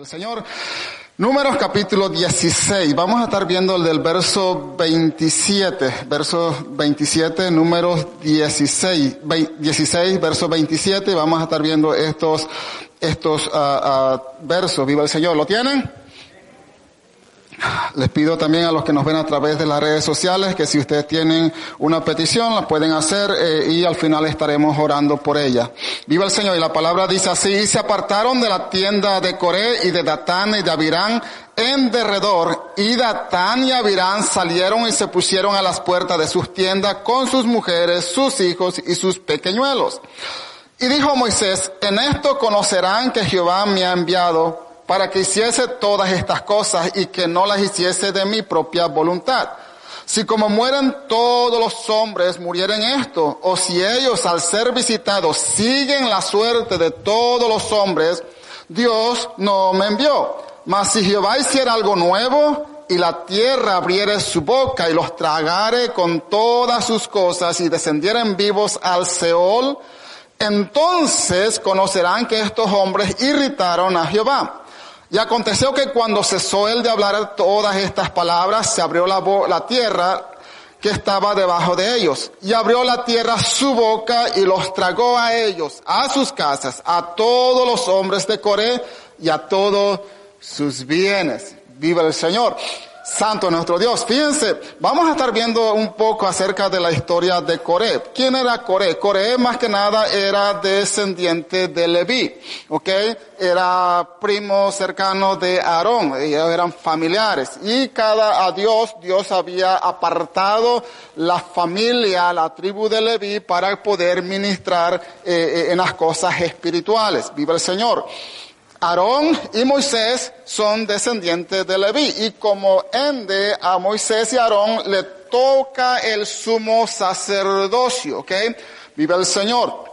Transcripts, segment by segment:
El Señor. Números capítulo 16. Vamos a estar viendo el del verso 27. Verso 27, números 16. 16, verso 27. Vamos a estar viendo estos, estos uh, uh, versos. Viva el Señor. ¿Lo tienen? Les pido también a los que nos ven a través de las redes sociales que si ustedes tienen una petición la pueden hacer eh, y al final estaremos orando por ella. Viva el Señor. Y la palabra dice así, y se apartaron de la tienda de Coré y de Datán y de Abirán en derredor y Datán y Abirán salieron y se pusieron a las puertas de sus tiendas con sus mujeres, sus hijos y sus pequeñuelos. Y dijo Moisés, en esto conocerán que Jehová me ha enviado para que hiciese todas estas cosas y que no las hiciese de mi propia voluntad. Si como mueren todos los hombres murieren esto, o si ellos al ser visitados siguen la suerte de todos los hombres, Dios no me envió. Mas si Jehová hiciera algo nuevo y la tierra abriere su boca y los tragare con todas sus cosas y descendieren vivos al Seol, entonces conocerán que estos hombres irritaron a Jehová. Y aconteció que cuando cesó él de hablar todas estas palabras, se abrió la, la, tierra que estaba debajo de ellos. Y abrió la tierra su boca y los tragó a ellos, a sus casas, a todos los hombres de Coré y a todos sus bienes. Viva el Señor. Santo nuestro Dios. Fíjense, vamos a estar viendo un poco acerca de la historia de Coré. ¿Quién era Coré? Coré más que nada era descendiente de Leví, ¿ok? Era primo cercano de Aarón, ellos eran familiares. Y cada a Dios, Dios había apartado la familia, la tribu de Leví para poder ministrar eh, en las cosas espirituales. Viva el Señor. Aarón y Moisés son descendientes de Leví y como ende a Moisés y Aarón le toca el sumo sacerdocio, ¿ok? Vive el Señor.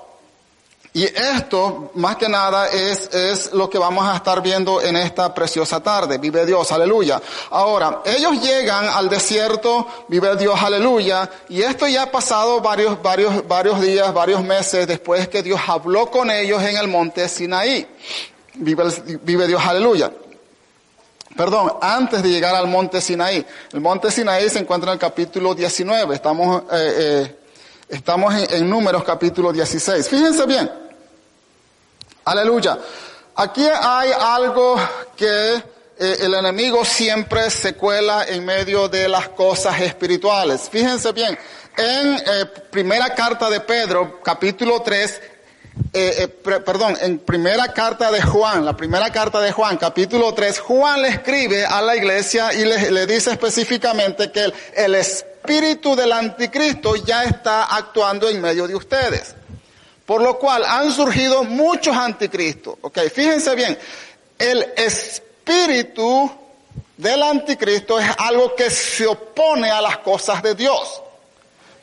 Y esto, más que nada, es, es lo que vamos a estar viendo en esta preciosa tarde. Vive Dios, aleluya. Ahora, ellos llegan al desierto, vive Dios, aleluya. Y esto ya ha pasado varios, varios, varios días, varios meses después que Dios habló con ellos en el monte Sinaí. Vive, Dios, aleluya. Perdón, antes de llegar al monte Sinaí. El monte Sinaí se encuentra en el capítulo 19. Estamos, eh, eh, estamos en, números capítulo 16. Fíjense bien. Aleluya. Aquí hay algo que eh, el enemigo siempre se cuela en medio de las cosas espirituales. Fíjense bien. En primera carta de Pedro, capítulo 3, eh, eh, perdón, en primera carta de Juan, la primera carta de Juan, capítulo 3, Juan le escribe a la iglesia y le, dice específicamente que el, el espíritu del anticristo ya está actuando en medio de ustedes. Por lo cual han surgido muchos anticristos. Ok, fíjense bien, el espíritu del anticristo es algo que se opone a las cosas de Dios.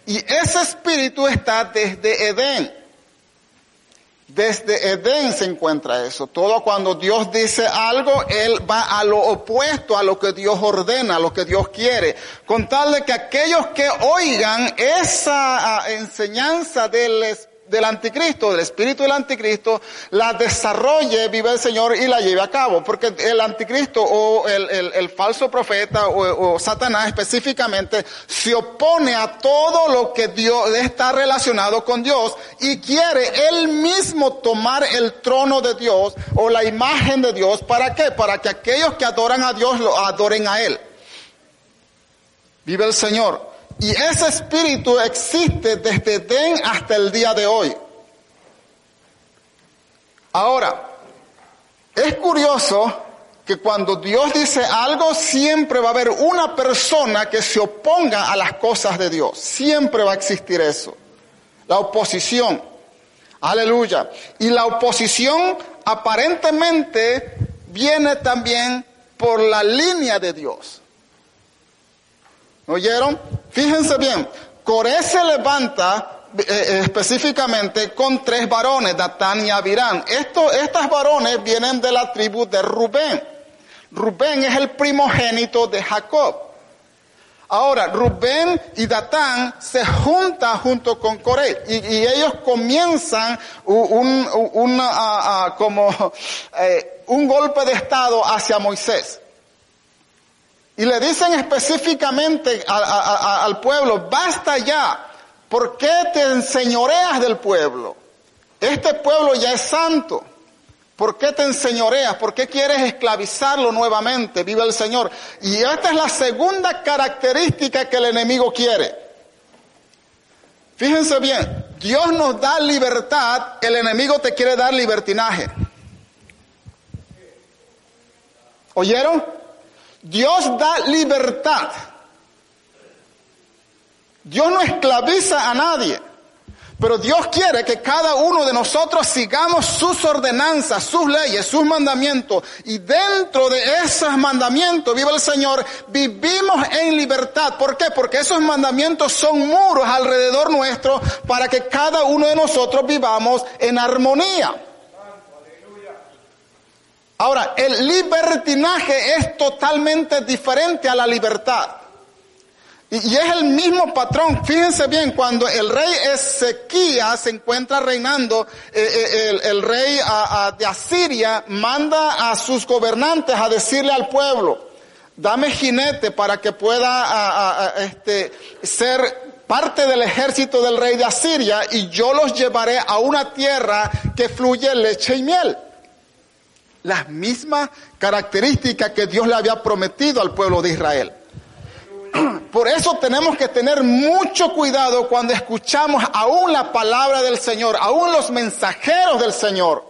Y ese espíritu está desde Edén. Desde Edén se encuentra eso. Todo cuando Dios dice algo, Él va a lo opuesto a lo que Dios ordena, a lo que Dios quiere. Con tal de que aquellos que oigan esa ah, enseñanza del Espíritu, del anticristo, del espíritu del anticristo, la desarrolle, vive el Señor y la lleve a cabo. Porque el anticristo o el, el, falso profeta o, o, Satanás específicamente se opone a todo lo que Dios está relacionado con Dios y quiere él mismo tomar el trono de Dios o la imagen de Dios. ¿Para qué? Para que aquellos que adoran a Dios lo adoren a Él. Vive el Señor. Y ese espíritu existe desde Den hasta el día de hoy. Ahora, es curioso que cuando Dios dice algo, siempre va a haber una persona que se oponga a las cosas de Dios. Siempre va a existir eso. La oposición. Aleluya. Y la oposición aparentemente viene también por la línea de Dios. ¿Oyeron? Fíjense bien, Coré se levanta eh, eh, específicamente con tres varones, Datán y Abirán. Esto, estas varones vienen de la tribu de Rubén. Rubén es el primogénito de Jacob. Ahora, Rubén y Datán se juntan junto con Coré y, ellos comienzan un, como, eh, un golpe de estado hacia Moisés. Y le dicen específicamente al pueblo, basta ya, ¿por qué te enseñoreas del pueblo? Este pueblo ya es santo. ¿Por qué te enseñoreas? ¿Por qué quieres esclavizarlo nuevamente? Vive el Señor. Y esta es la segunda característica que el enemigo quiere. Fíjense bien, Dios nos da libertad, el enemigo te quiere dar libertinaje. ¿Oyeron? Dios da libertad. Dios no esclaviza a nadie. Pero Dios quiere que cada uno de nosotros sigamos sus ordenanzas, sus leyes, sus mandamientos. Y dentro de esos mandamientos, viva el Señor, vivimos en libertad. ¿Por qué? Porque esos mandamientos son muros alrededor nuestro para que cada uno de nosotros vivamos en armonía. Ahora, el libertinaje es totalmente diferente a la libertad. Y, es el mismo patrón. Fíjense bien, cuando el rey Ezequías se encuentra reinando, eh, eh, el, rey de Asiria manda a sus gobernantes a decirle al pueblo, dame jinete para que pueda este, ser parte del ejército del rey de Asiria y yo los llevaré a una tierra que fluye leche y miel. Las mismas características que Dios le había prometido al pueblo de Israel. Por eso tenemos que tener mucho cuidado cuando escuchamos aún la palabra del Señor, aún los mensajeros del Señor.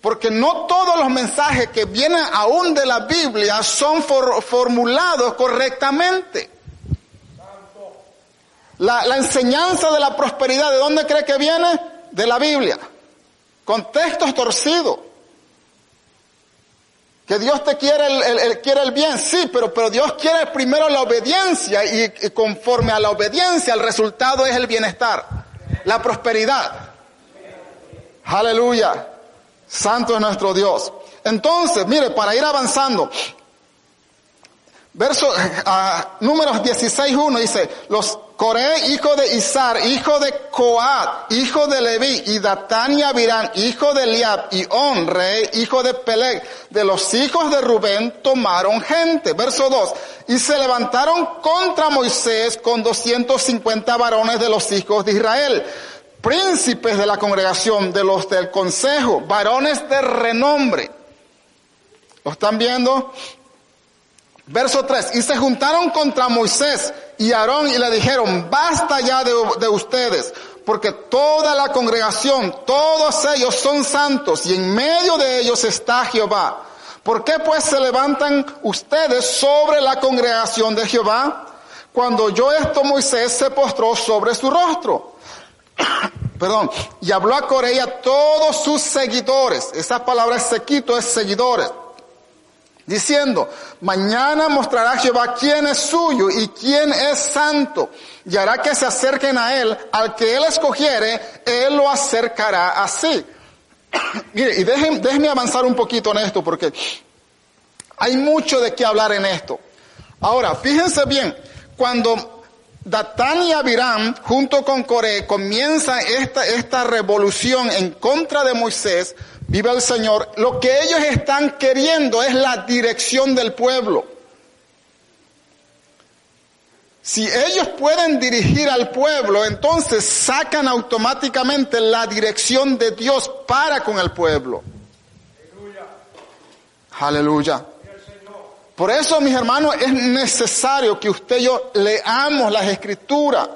Porque no todos los mensajes que vienen aún de la Biblia son formulados correctamente. La, enseñanza de la prosperidad, ¿de dónde cree que viene? De la Biblia. Con textos torcidos. Que Dios te quiere el, quiere el bien, sí, pero, pero Dios quiere primero la obediencia y, conforme a la obediencia el resultado es el bienestar, la prosperidad. Aleluya. Santo es nuestro Dios. Entonces, mire, para ir avanzando, verso, uh, números 16.1 dice, los Coré, hijo de Izar, hijo de Coat, hijo de Leví, y Datán y Abirán, hijo de Liab, y On, rey, hijo de Peleg, de los hijos de Rubén, tomaron gente. Verso 2. Y se levantaron contra Moisés con 250 varones de los hijos de Israel, príncipes de la congregación, de los del consejo, varones de renombre. ¿Lo están viendo? Verso 3. Y se juntaron contra Moisés y Aarón y le dijeron, basta ya de, ustedes, porque toda la congregación, todos ellos son santos y en medio de ellos está Jehová. ¿Por qué pues se levantan ustedes sobre la congregación de Jehová? Cuando yo esto Moisés se postró sobre su rostro. Perdón. Y habló a Corea todos sus seguidores. Esa palabra sequito es seguidores diciendo, mañana mostrará Jehová quién es suyo y quién es santo, y hará que se acerquen a él, al que él escogiere, él lo acercará así. Mire, y déjenme avanzar un poquito en esto, porque hay mucho de qué hablar en esto. Ahora, fíjense bien, cuando Datán y Abiram, junto con Coré, comienzan esta, esta revolución en contra de Moisés, Viva el Señor. Lo que ellos están queriendo es la dirección del pueblo. Si ellos pueden dirigir al pueblo, entonces sacan automáticamente la dirección de Dios para con el pueblo. Aleluya. Por eso, mis hermanos, es necesario que usted y yo leamos las escrituras.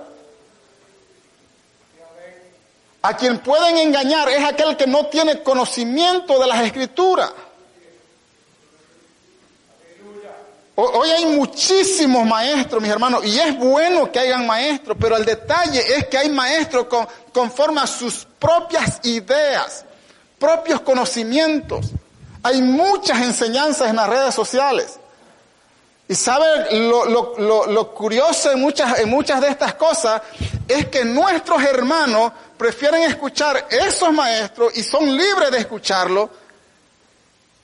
A quien pueden engañar es aquel que no tiene conocimiento de las escrituras. Hoy hay muchísimos maestros, mis hermanos, y es bueno que hayan maestros, pero el detalle es que hay maestros con, conforme a sus propias ideas, propios conocimientos. Hay muchas enseñanzas en las redes sociales. Y sabe, lo, lo, lo, curioso en muchas, en muchas de estas cosas es que nuestros hermanos prefieren escuchar esos maestros y son libres de escucharlo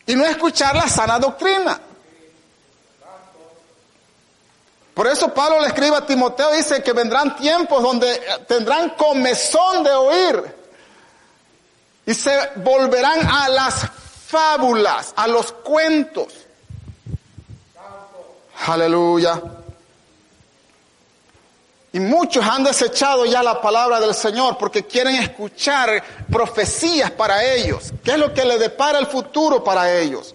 y no escuchar la sana doctrina. Por eso Pablo le escribe a Timoteo, dice que vendrán tiempos donde tendrán comezón de oír y se volverán a las fábulas, a los cuentos. Aleluya. Y muchos han desechado ya la palabra del Señor porque quieren escuchar profecías para ellos. ¿Qué es lo que le depara el futuro para ellos?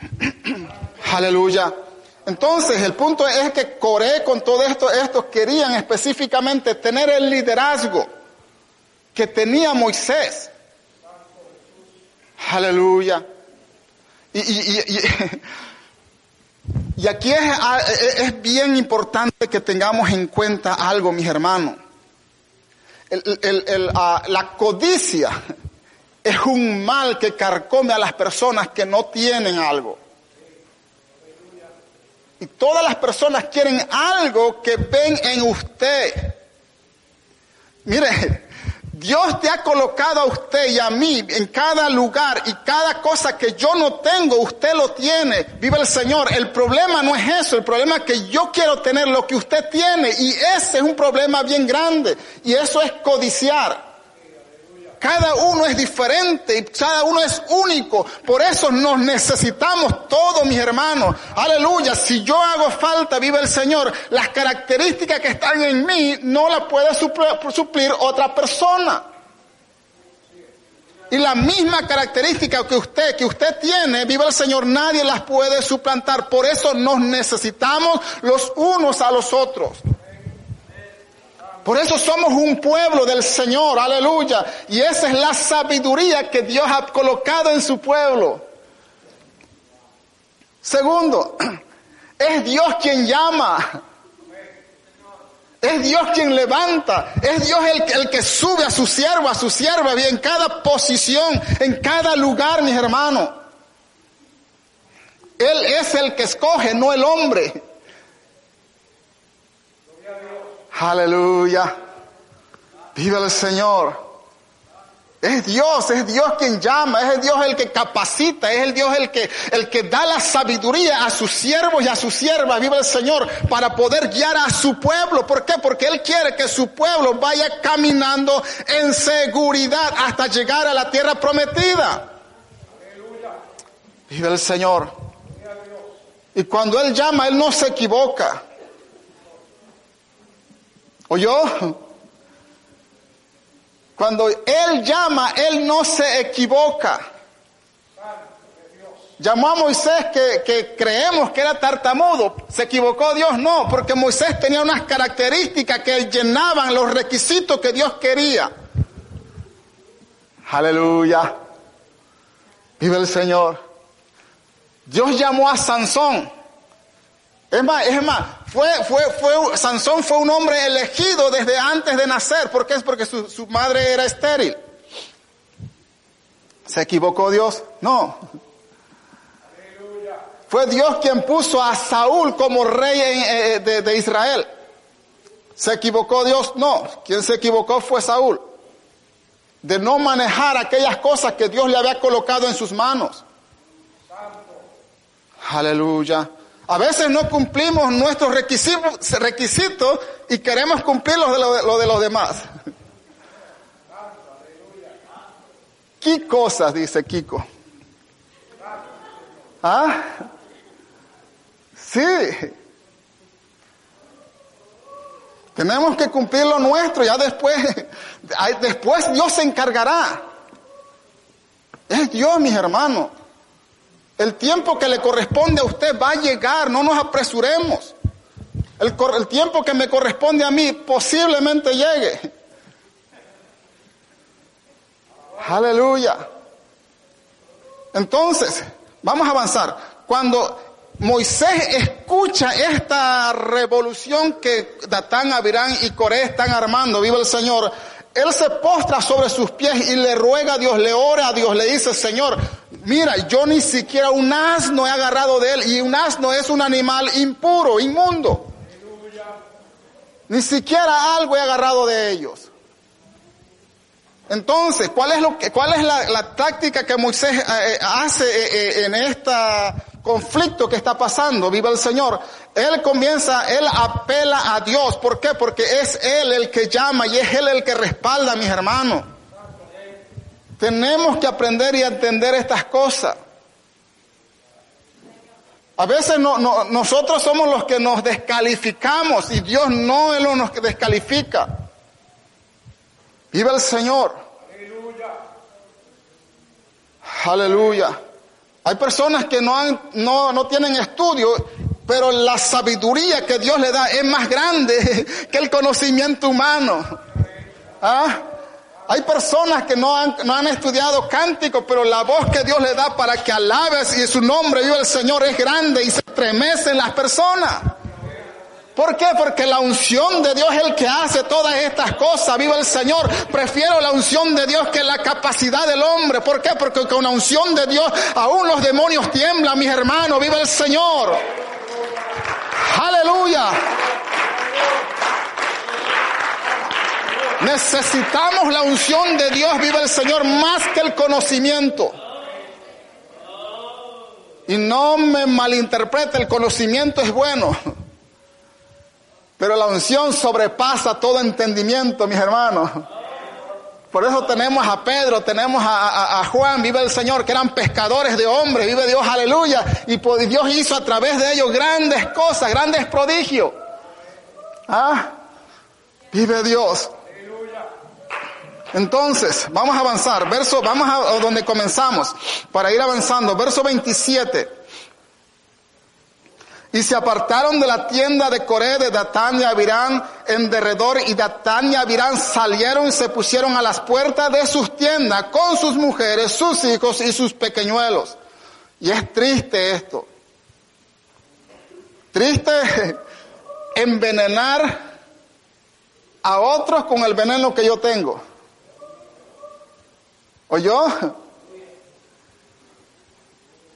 Aleluya. Entonces, el punto es que Coré con todo esto, estos querían específicamente tener el liderazgo que tenía Moisés. Aleluya. Y, y, aquí es, es, bien importante que tengamos en cuenta algo, mis hermanos. Ah, la codicia es un mal que carcome a las personas que no tienen algo. Y todas las personas quieren algo que ven en usted. Mire, Dios te ha colocado a usted y a mí en cada lugar y cada cosa que yo no tengo, usted lo tiene. Vive el Señor. El problema no es eso, el problema es que yo quiero tener lo que usted tiene y ese es un problema bien grande y eso es codiciar. Cada uno es diferente y cada uno es único. Por eso nos necesitamos todos, mis hermanos. Aleluya. Si yo hago falta, vive el Señor. Las características que están en mí no las puede suplir otra persona. Y la misma característica que usted, que usted tiene, vive el Señor, nadie las puede suplantar. Por eso nos necesitamos los unos a los otros. Por eso somos un pueblo del Señor, aleluya. Y esa es la sabiduría que Dios ha colocado en su pueblo. Segundo, es Dios quien llama. Es Dios quien levanta. Es Dios el, que sube a su siervo, a su sierva, en cada posición, en cada lugar, mis hermanos. Él es el que escoge, no el hombre. Aleluya. Viva el Señor. Es Dios, es Dios quien llama, es Dios el que capacita, es el Dios el que, el que da la sabiduría a sus siervos y a sus siervas, viva el Señor, para poder guiar a su pueblo. ¿Por qué? Porque Él quiere que su pueblo vaya caminando en seguridad hasta llegar a la tierra prometida. Viva el Señor. Y cuando Él llama, Él no se equivoca. ¿Oyó? Cuando Él llama, Él no se equivoca. Llamó a Moisés que, que, creemos que era tartamudo. ¿Se equivocó Dios? No, porque Moisés tenía unas características que llenaban los requisitos que Dios quería. Aleluya. Vive el Señor. Dios llamó a Sansón. Es más, es más, fue, fue, fue, Sansón fue un hombre elegido desde antes de nacer. ¿Por qué? Es porque su, su madre era estéril. ¿Se equivocó Dios? No. Fue Dios quien puso a Saúl como rey eh, de, de Israel. ¿Se equivocó Dios? No. Quien se equivocó fue Saúl. De no manejar aquellas cosas que Dios le había colocado en sus manos. Aleluya. A veces no cumplimos nuestros requisitos, y queremos cumplir los de, de los demás. ¿Qué cosas? Dice Kiko. ¿Ah? Sí. Tenemos que cumplir lo nuestro, ya después, después Dios se encargará. Es Dios, mis hermanos. El tiempo que le corresponde a usted va a llegar, no nos apresuremos. El, tiempo que me corresponde a mí posiblemente llegue. Aleluya. Entonces, vamos a avanzar. Cuando Moisés escucha esta revolución que Datán, Abirán y Coré están armando, viva el Señor, él se postra sobre sus pies y le ruega a Dios, le ora a Dios, le dice, Señor, mira, yo ni siquiera un asno he agarrado de él y un asno es un animal impuro, inmundo. Ni siquiera algo he agarrado de ellos. Entonces, ¿cuál es, lo que, cuál es la, táctica que Moisés eh, eh, hace eh, en esta conflicto que está pasando, viva el Señor, él comienza, él apela a Dios. ¿Por qué? Porque es Él el que llama y es Él el que respalda, mis hermanos. Tenemos que aprender y entender estas cosas. A veces no, nosotros somos los que nos descalificamos y Dios no es lo que descalifica. Viva el Señor. Aleluya. Aleluya. Hay personas que no, han, no, no tienen estudio, pero la sabiduría que Dios le da es más grande que el conocimiento humano. ¿Ah? Hay personas que no han, no han estudiado cántico, pero la voz que Dios le da para que alabes y su nombre viva el Señor es grande y se estremecen las personas. ¿Por qué? Porque la unción de Dios es el que hace todas estas cosas. Viva el Señor. Prefiero la unción de Dios que la capacidad del hombre. ¿Por qué? Porque con la unción de Dios aún los demonios tiemblan, mis hermanos. Viva el Señor. Aleluya. Necesitamos la unción de Dios, viva el Señor, más que el conocimiento. Y no me malinterprete, el conocimiento es bueno. Pero la unción sobrepasa todo entendimiento, mis hermanos. Por eso tenemos a Pedro, tenemos a, Juan, vive el Señor, que eran pescadores de hombres, vive Dios, aleluya. Y Dios hizo a través de ellos grandes cosas, grandes prodigios. ¿Ah? Vive Dios. Entonces, vamos a avanzar. Verso, vamos a donde comenzamos para ir avanzando. Verso 27. Y se apartaron de la tienda de Coré de Datán y Abirán en derredor y Datán y Abirán salieron y se pusieron a las puertas de sus tiendas con sus mujeres, sus hijos y sus pequeñuelos. Y es triste esto. Triste envenenar a otros con el veneno que yo tengo. ¿O yo?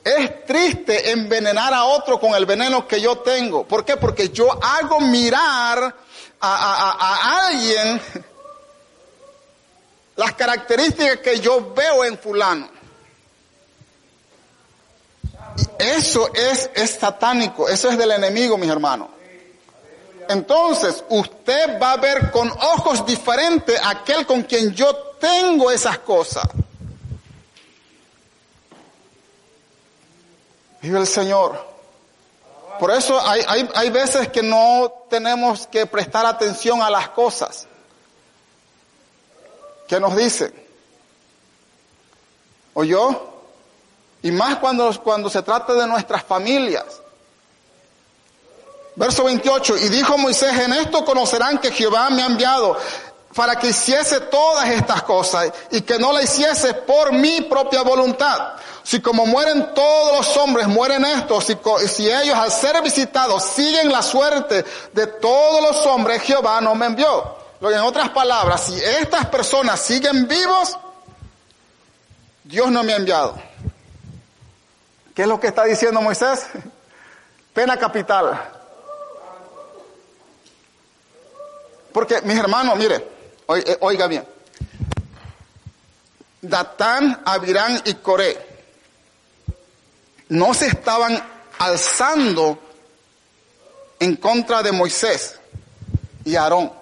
Es triste envenenar a otro con el veneno que yo tengo. ¿Por qué? Porque yo hago mirar a, alguien las características que yo veo en fulano. eso es, es satánico, eso es del enemigo, mis hermanos. Entonces, usted va a ver con ojos diferentes a aquel con quien yo tengo esas cosas. Vive el Señor. Por eso hay, hay, hay veces que no tenemos que prestar atención a las cosas que nos dicen. ¿O yo? Y más cuando, cuando se trata de nuestras familias. Verso 28, y dijo Moisés, en esto conocerán que Jehová me ha enviado para que hiciese todas estas cosas y que no la hiciese por mi propia voluntad. Si como mueren todos los hombres, mueren estos, si, si ellos al ser visitados siguen la suerte de todos los hombres, Jehová no me envió. En otras palabras, si estas personas siguen vivos, Dios no me ha enviado. ¿Qué es lo que está diciendo Moisés? Pena capital. Porque, mis hermanos, mire, oiga bien. Datán, Abirán y Coré no se estaban alzando en contra de Moisés y Aarón.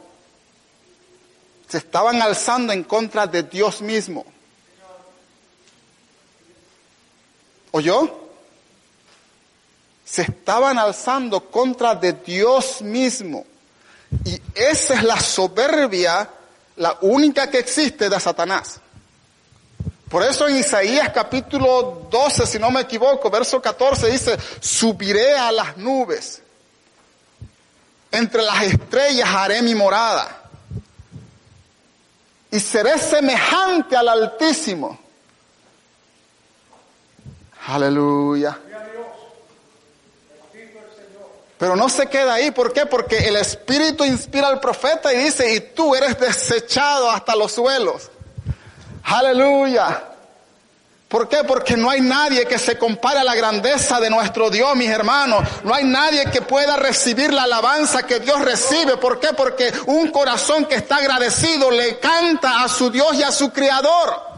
Se estaban alzando en contra de Dios mismo. ¿Oyó? Se estaban alzando contra de Dios mismo. Y esa es la soberbia, la única que existe de Satanás. Por eso en Isaías capítulo 12, si no me equivoco, verso 14 dice, subiré a las nubes, entre las estrellas haré mi morada, y seré semejante al Altísimo. Aleluya. Pero no se queda ahí, ¿por qué? Porque el Espíritu inspira al profeta y dice, y tú eres desechado hasta los suelos. Aleluya. ¿Por qué? Porque no hay nadie que se compare a la grandeza de nuestro Dios, mis hermanos. No hay nadie que pueda recibir la alabanza que Dios recibe. ¿Por qué? Porque un corazón que está agradecido le canta a su Dios y a su Creador.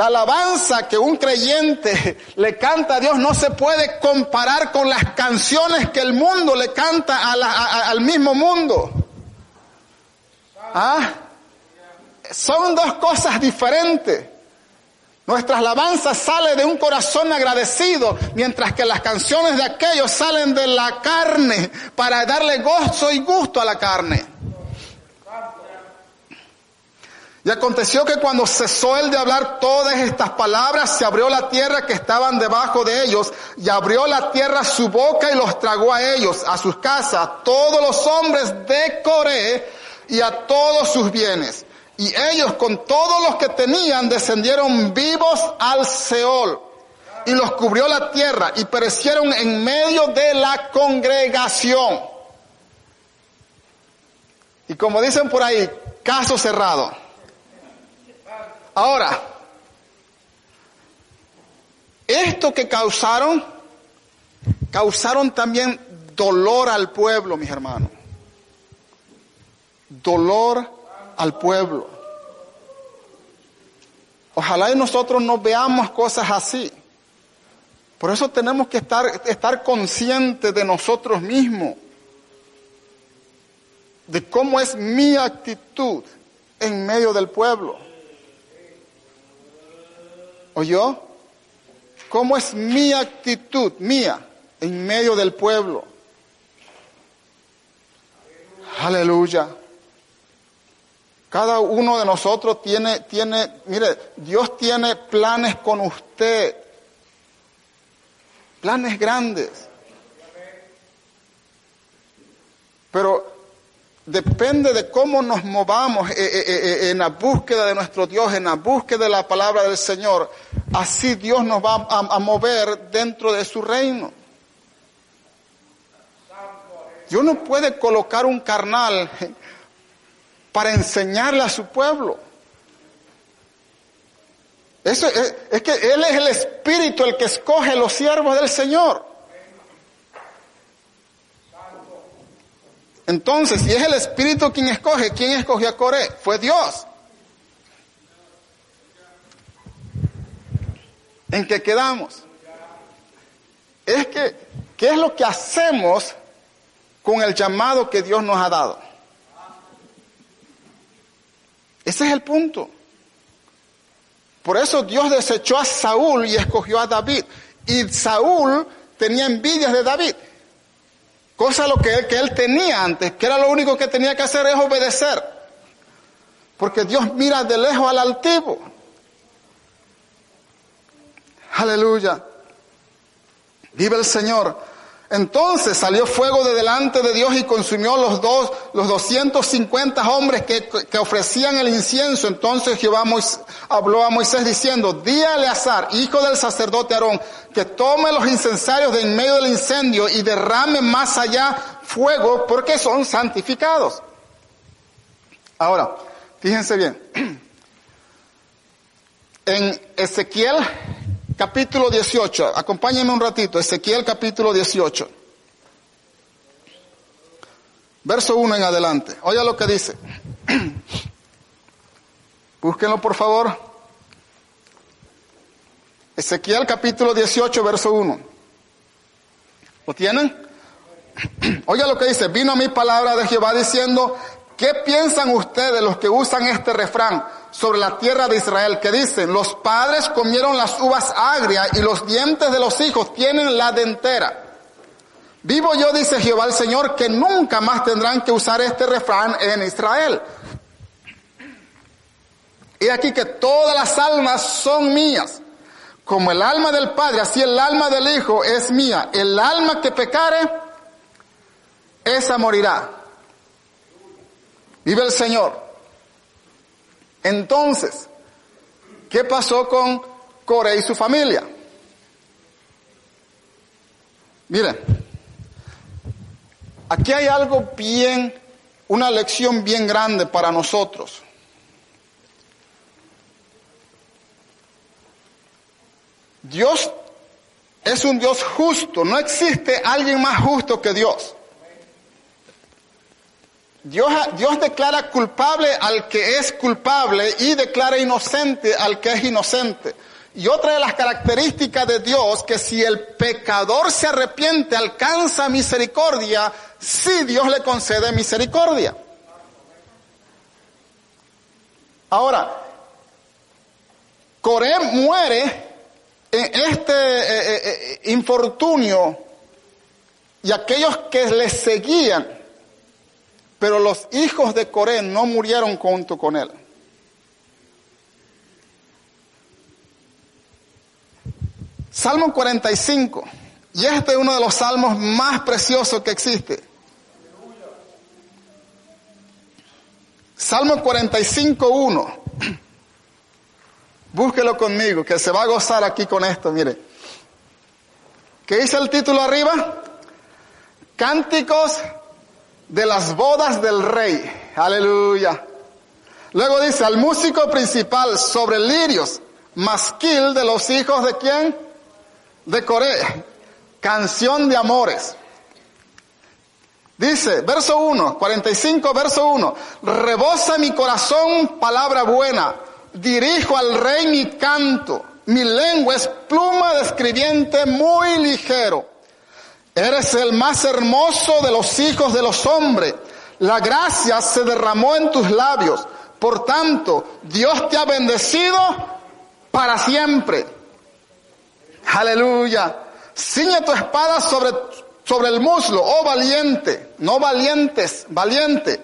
La alabanza que un creyente le canta a Dios no se puede comparar con las canciones que el mundo le canta al mismo mundo. ¿Ah? Son dos cosas diferentes. Nuestra alabanza sale de un corazón agradecido, mientras que las canciones de aquellos salen de la carne para darle gozo y gusto a la carne. Y aconteció que cuando cesó él de hablar todas estas palabras, se abrió la tierra que estaban debajo de ellos, y abrió la tierra su boca y los tragó a ellos, a sus casas, todos los hombres de Coré y a todos sus bienes. Y ellos con todos los que tenían descendieron vivos al Seol. Y los cubrió la tierra y perecieron en medio de la congregación. Y como dicen por ahí, caso cerrado. Ahora, esto que causaron, causaron también dolor al pueblo, mis hermanos. Dolor al pueblo. Ojalá y nosotros no veamos cosas así. Por eso tenemos que estar, estar conscientes de nosotros mismos, de cómo es mi actitud en medio del pueblo. ¿Oyó? ¿Cómo es mi actitud, mía, en medio del pueblo? Aleluya. Cada uno de nosotros tiene, tiene, mire, Dios tiene planes con usted. Planes grandes. Pero depende de cómo nos movamos eh, eh, eh, en la búsqueda de nuestro Dios, en la búsqueda de la palabra del Señor. Así Dios nos va a, mover dentro de su reino. Dios no puede colocar un carnal para enseñarle a su pueblo. Eso es, es que Él es el Espíritu el que escoge los siervos del Señor. Entonces, si es el Espíritu quien escoge, ¿quién escogió a Coré? Fue Dios. ¿En qué quedamos? Es que, ¿qué es lo que hacemos con el llamado que Dios nos ha dado? Ese es el punto. Por eso Dios desechó a Saúl y escogió a David. Y Saúl tenía envidias de David. Cosa lo que él, que él tenía antes, que era lo único que tenía que hacer es obedecer. Porque Dios mira de lejos al altivo. Aleluya. Vive el Señor. Entonces salió fuego de delante de Dios y consumió los dos, los 250 hombres que, que ofrecían el incienso. Entonces Jehová habló a Moisés diciendo, di a Eleazar, hijo del sacerdote Aarón, que tome los incensarios de en medio del incendio y derrame más allá fuego porque son santificados. Ahora, fíjense bien. En Ezequiel capítulo 18, acompáñenme un ratito, Ezequiel capítulo 18. Verso 1 en adelante. Oiga lo que dice. Búsquenlo por favor. Ezequiel capítulo 18, verso 1. ¿Lo tienen? Oiga lo que dice, vino a mi palabra de Jehová diciendo, ¿qué piensan ustedes los que usan este refrán sobre la tierra de Israel? Que dicen, los padres comieron las uvas agrias y los dientes de los hijos tienen la dentera. Vivo yo, dice Jehová el Señor, que nunca más tendrán que usar este refrán en Israel. Y aquí que todas las almas son mías. Como el alma del Padre, así el alma del Hijo es mía. El alma que pecare, esa morirá. Vive el Señor. Entonces, ¿qué pasó con Core y su familia? Miren, aquí hay algo bien, una lección bien grande para nosotros. Dios es un Dios justo, no existe alguien más justo que Dios. Dios, Dios declara culpable al que es culpable y declara inocente al que es inocente. Y otra de las características de Dios, que si el pecador se arrepiente, alcanza misericordia, si Dios le concede misericordia. Ahora, Coré muere en este eh, eh, eh, infortunio y aquellos que le seguían, pero los hijos de Coré no murieron junto con él. Salmo 45, y este es uno de los salmos más preciosos que existe. Salmo 45, 1. Búsquelo conmigo, que se va a gozar aquí con esto, mire. ¿Qué dice el título arriba? Cánticos de las bodas del rey. Aleluya. Luego dice, al músico principal sobre lirios, masquil de los hijos de quién? De Corea. Canción de amores. Dice, verso 1, 45, verso 1, rebosa mi corazón palabra buena dirijo al rey mi canto, mi lengua es pluma de escribiente muy ligero. Eres el más hermoso de los hijos de los hombres. La gracia se derramó en tus labios. Por tanto, Dios te ha bendecido para siempre. Aleluya. Ciñe tu espada sobre, sobre el muslo, oh valiente, no valientes, valiente,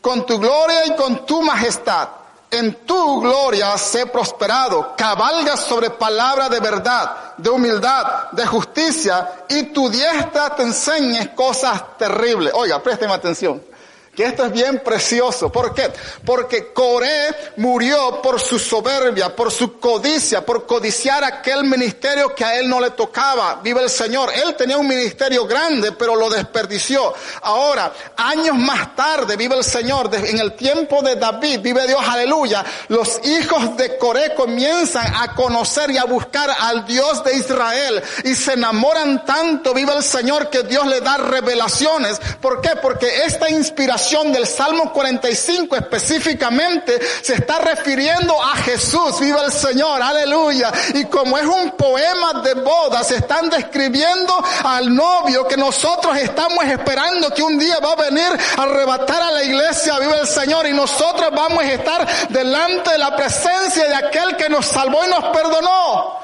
con tu gloria y con tu majestad en tu gloria sé prosperado, cabalgas sobre palabra de verdad, de humildad, de justicia, y tu diestra te enseñe cosas terribles. Oiga, présteme atención que esto es bien precioso. ¿Por qué? Porque Coré murió por su soberbia, por su codicia, por codiciar aquel ministerio que a él no le tocaba. Vive el Señor. Él tenía un ministerio grande, pero lo desperdició. Ahora, años más tarde, vive el Señor. En el tiempo de David, vive Dios, aleluya. Los hijos de Coré comienzan a conocer y a buscar al Dios de Israel y se enamoran tanto, vive el Señor, que Dios le da revelaciones. ¿Por qué? Porque esta inspiración del Salmo 45 específicamente se está refiriendo a Jesús, viva el Señor, aleluya. Y como es un poema de boda, se están describiendo al novio que nosotros estamos esperando que un día va a venir a arrebatar a la iglesia, viva el Señor, y nosotros vamos a estar delante de la presencia de aquel que nos salvó y nos perdonó.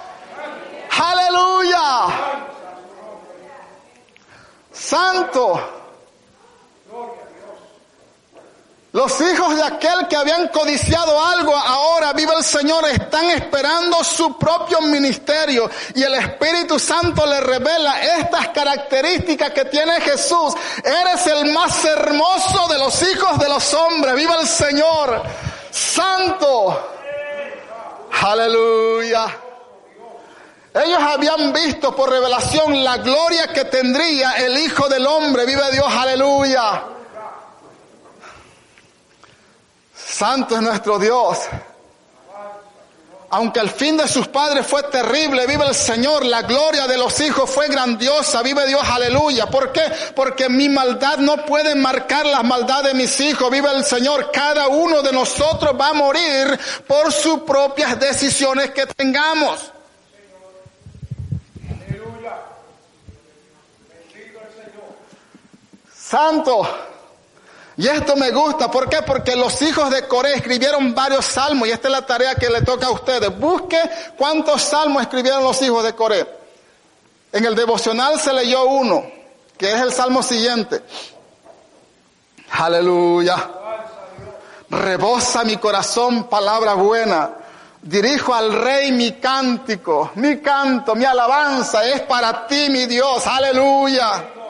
Aleluya. Santo. Los hijos de aquel que habían codiciado algo, ahora vive el Señor, están esperando su propio ministerio y el Espíritu Santo le revela estas características que tiene Jesús. Eres el más hermoso de los hijos de los hombres, vive el Señor, santo. Aleluya. Ellos habían visto por revelación la gloria que tendría el Hijo del Hombre, vive Dios, aleluya. Santo es nuestro Dios. Aunque el fin de sus padres fue terrible, vive el Señor, la gloria de los hijos fue grandiosa, vive Dios, aleluya. ¿Por qué? Porque mi maldad no puede marcar la maldad de mis hijos, vive el Señor. Cada uno de nosotros va a morir por sus propias decisiones que tengamos. Santo. Y esto me gusta, ¿por qué? Porque los hijos de Coré escribieron varios salmos y esta es la tarea que le toca a ustedes. Busque cuántos salmos escribieron los hijos de Coré. En el devocional se leyó uno, que es el salmo siguiente. Aleluya. Rebosa mi corazón palabra buena. Dirijo al rey mi cántico, mi canto, mi alabanza es para ti, mi Dios. Aleluya.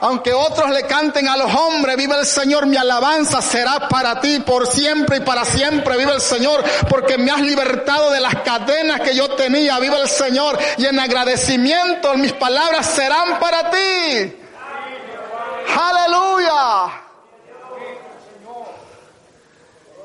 Aunque otros le canten a los hombres, vive el Señor, mi alabanza será para ti por siempre y para siempre, vive el Señor, porque me has libertado de las cadenas que yo tenía, vive el Señor, y en agradecimiento mis palabras serán para ti. Aleluya.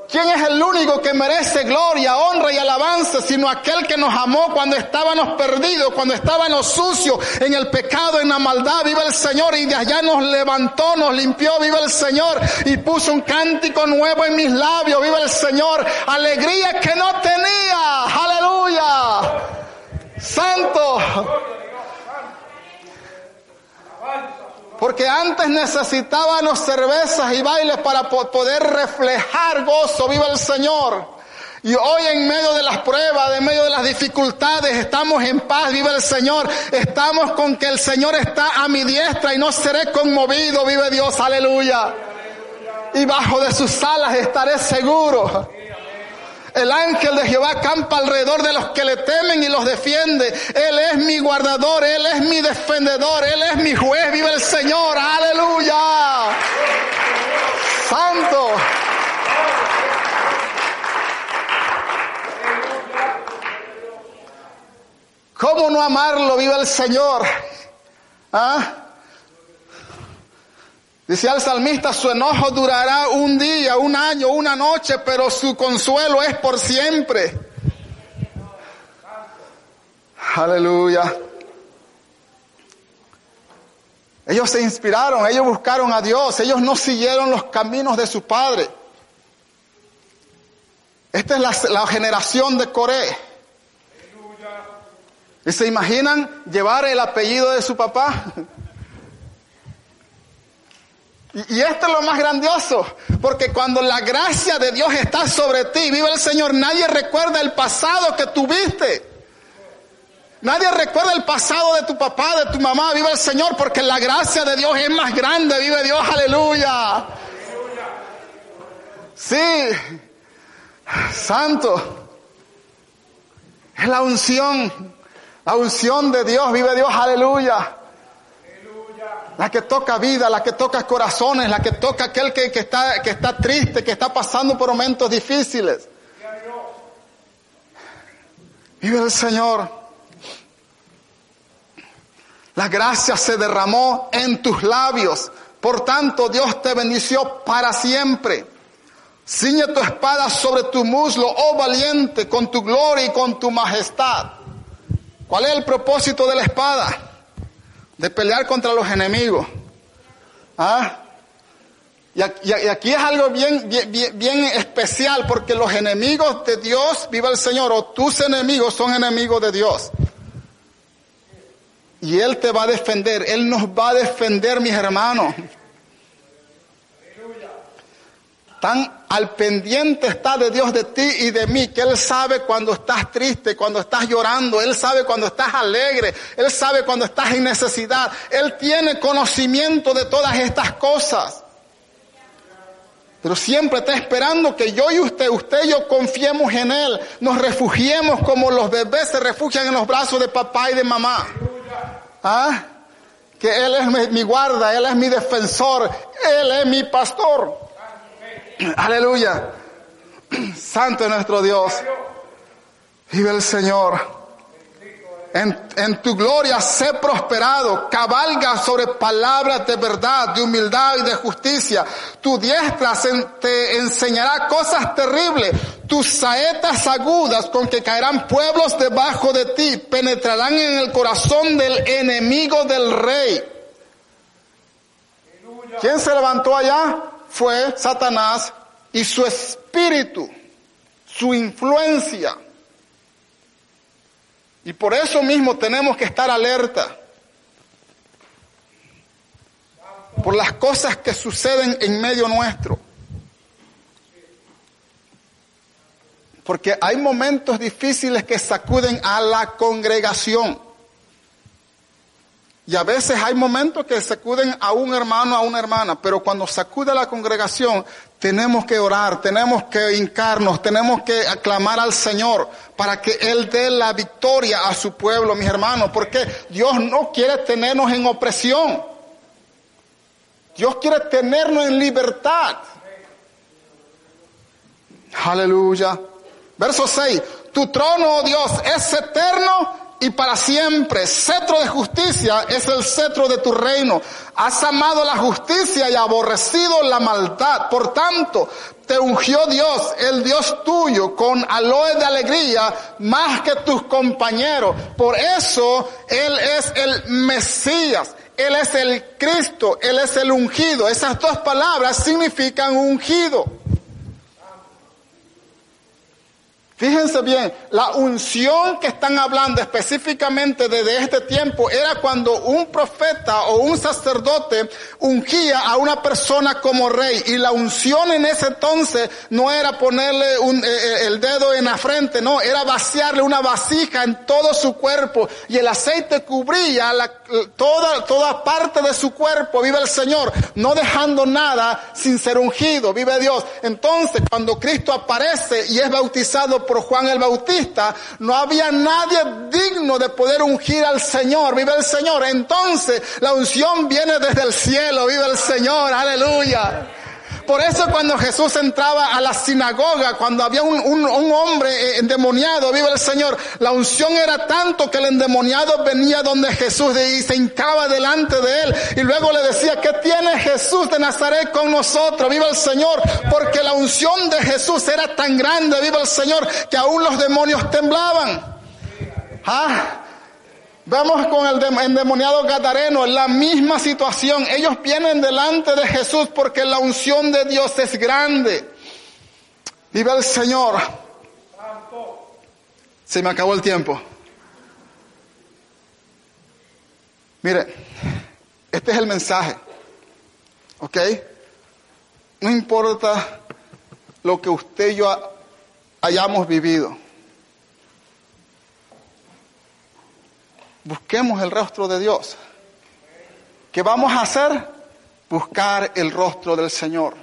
¿Quién es el único que merece gloria, honra y alabanza sino aquel que nos amó cuando estábamos perdidos, cuando estábamos sucios en el pecado, en la maldad? Viva el Señor y de allá nos levantó, nos limpió, viva el Señor y puso un cántico nuevo en mis labios, viva el Señor. Alegría que no tenía, aleluya. Santo. Porque antes necesitábamos cervezas y bailes para poder reflejar gozo, viva el Señor. Y hoy en medio de las pruebas, en medio de las dificultades, estamos en paz, viva el Señor. Estamos con que el Señor está a mi diestra y no seré conmovido, vive Dios, aleluya. Y bajo de sus alas estaré seguro. El ángel de Jehová campa alrededor de los que le temen y los defiende. Él es mi guardador, Él es mi defendedor, Él es mi juez. Vive el Señor, aleluya. Santo. ¿Cómo no amarlo? Vive el Señor. ¿Ah? Dice al salmista, su enojo durará un día, un año, una noche, pero su consuelo es por siempre. Aleluya. Ellos se inspiraron, ellos buscaron a Dios, ellos no siguieron los caminos de su padre. Esta es la, la generación de Coré. ¿Y se imaginan llevar el apellido de su papá? Y esto es lo más grandioso, porque cuando la gracia de Dios está sobre ti, vive el Señor, nadie recuerda el pasado que tuviste. Nadie recuerda el pasado de tu papá, de tu mamá, vive el Señor, porque la gracia de Dios es más grande, vive Dios, aleluya. Sí, santo. Es la unción, la unción de Dios, vive Dios, aleluya la que toca vida, la que toca corazones, la que toca aquel que, está, que está triste, que está pasando por momentos difíciles. Vive el Señor. La gracia se derramó en tus labios. Por tanto, Dios te bendició para siempre. Ciñe tu espada sobre tu muslo, oh valiente, con tu gloria y con tu majestad. ¿Cuál es el propósito de la espada? De pelear contra los enemigos. ¿Ah? Y aquí es algo bien, bien, bien, especial porque los enemigos de Dios, viva el Señor, o tus enemigos son enemigos de Dios. Y Él te va a defender, Él nos va a defender, mis hermanos. Tan al pendiente está de Dios de ti y de mí, que Él sabe cuando estás triste, cuando estás llorando, Él sabe cuando estás alegre, Él sabe cuando estás en necesidad, Él tiene conocimiento de todas estas cosas. Pero siempre está esperando que yo y usted, usted y yo confiemos en Él, nos refugiemos como los bebés se refugian en los brazos de papá y de mamá. ¿Ah? Que Él es mi guarda, Él es mi defensor, Él es mi pastor. Aleluya. Santo es nuestro Dios. Vive el Señor. En, tu gloria sé prosperado, cabalga sobre palabras de verdad, de humildad y de justicia. Tu diestra te enseñará cosas terribles. Tus saetas agudas con que caerán pueblos debajo de ti penetrarán en el corazón del enemigo del rey. ¿Quién se levantó allá? Fue Satanás y su espíritu, su influencia. Y por eso mismo tenemos que estar alerta por las cosas que suceden en medio nuestro. Porque hay momentos difíciles que sacuden a la congregación. Y a veces hay momentos que sacuden a un hermano, a una hermana, pero cuando sacude a la congregación, tenemos que orar, tenemos que hincarnos, tenemos que aclamar al Señor para que Él dé la victoria a su pueblo, mis hermanos, porque Dios no quiere tenernos en opresión. Dios quiere tenernos en libertad. Aleluya. Verso 6. Tu trono, oh Dios, es eterno y para siempre. Cetro de justicia es el cetro de tu reino. Has amado la justicia y aborrecido la maldad. Por tanto, te ungió Dios, el Dios tuyo, con aloe de alegría más que tus compañeros. Por eso Él es el Mesías. Él es el Cristo, Él es el ungido. Esas dos palabras significan ungido. Fíjense bien, la unción que están hablando específicamente desde este tiempo era cuando un profeta o un sacerdote ungía a una persona como rey. Y la unción en ese entonces no era ponerle eh, eh, el dedo en la frente, no, era vaciarle una vasija en todo su cuerpo. Y el aceite cubría toda, toda parte de su cuerpo, vive el Señor, no dejando nada sin ser ungido, vive Dios. Entonces, cuando Cristo aparece y es bautizado por Juan el Bautista, no había nadie digno de poder ungir al Señor, vive el Señor. Entonces la unción viene desde el cielo, vive el Señor, aleluya. Por eso cuando Jesús entraba a la sinagoga, cuando había un, hombre eh, endemoniado, vive el Señor, la unción era tanto que el endemoniado venía donde Jesús y se hincaba delante de él y luego le decía, ¿qué tiene Jesús de Nazaret con nosotros? Viva el Señor, porque la unción de Jesús era tan grande, viva el Señor, que aún los demonios temblaban. ¿Ah? Vamos con el endemoniado Gadareno, la misma situación. Ellos vienen delante de Jesús porque la unción de Dios es grande. Vive el Señor. Se me acabó el tiempo. Mire, este es el mensaje. ¿Ok? No importa lo que usted y yo hayamos vivido. Busquemos el rostro de Dios. ¿Qué vamos a hacer? Buscar el rostro del Señor.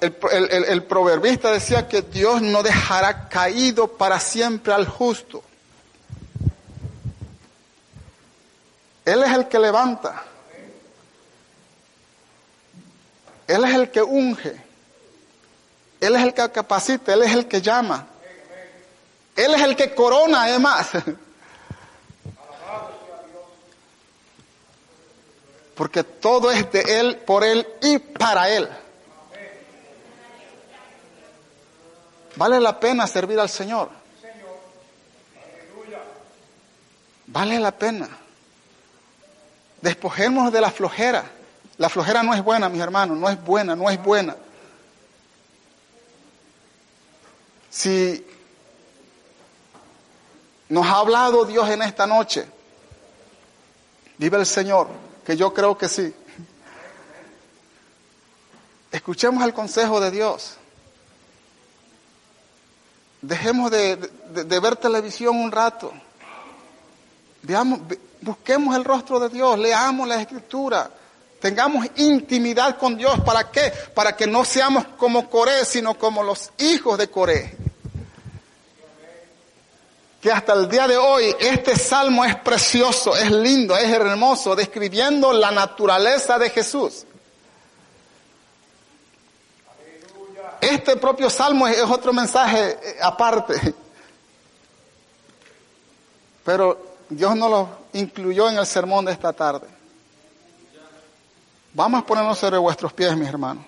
El, proverbista decía que Dios no dejará caído para siempre al justo. Él es el que levanta. Él es el que unge. Él es el que capacita. Él es el que llama. Él es el que corona además. Porque todo es de Él, por Él y para Él. Vale la pena servir al Señor. Vale la pena. Despojémonos de la flojera. La flojera no es buena, mis hermanos, no es buena, no es buena. Si nos ha hablado Dios en esta noche. Vive el Señor, que yo creo que sí. Escuchemos el consejo de Dios. Dejemos de, ver televisión un rato. Busquemos el rostro de Dios, leamos la escritura, tengamos intimidad con Dios. ¿Para qué? Para que no seamos como Coré, sino como los hijos de Coré que hasta el día de hoy este salmo es precioso, es lindo, es hermoso, describiendo la naturaleza de Jesús. Este propio salmo es otro mensaje eh, aparte, pero Dios no lo incluyó en el sermón de esta tarde. Vamos a ponernos sobre vuestros pies, mis hermanos.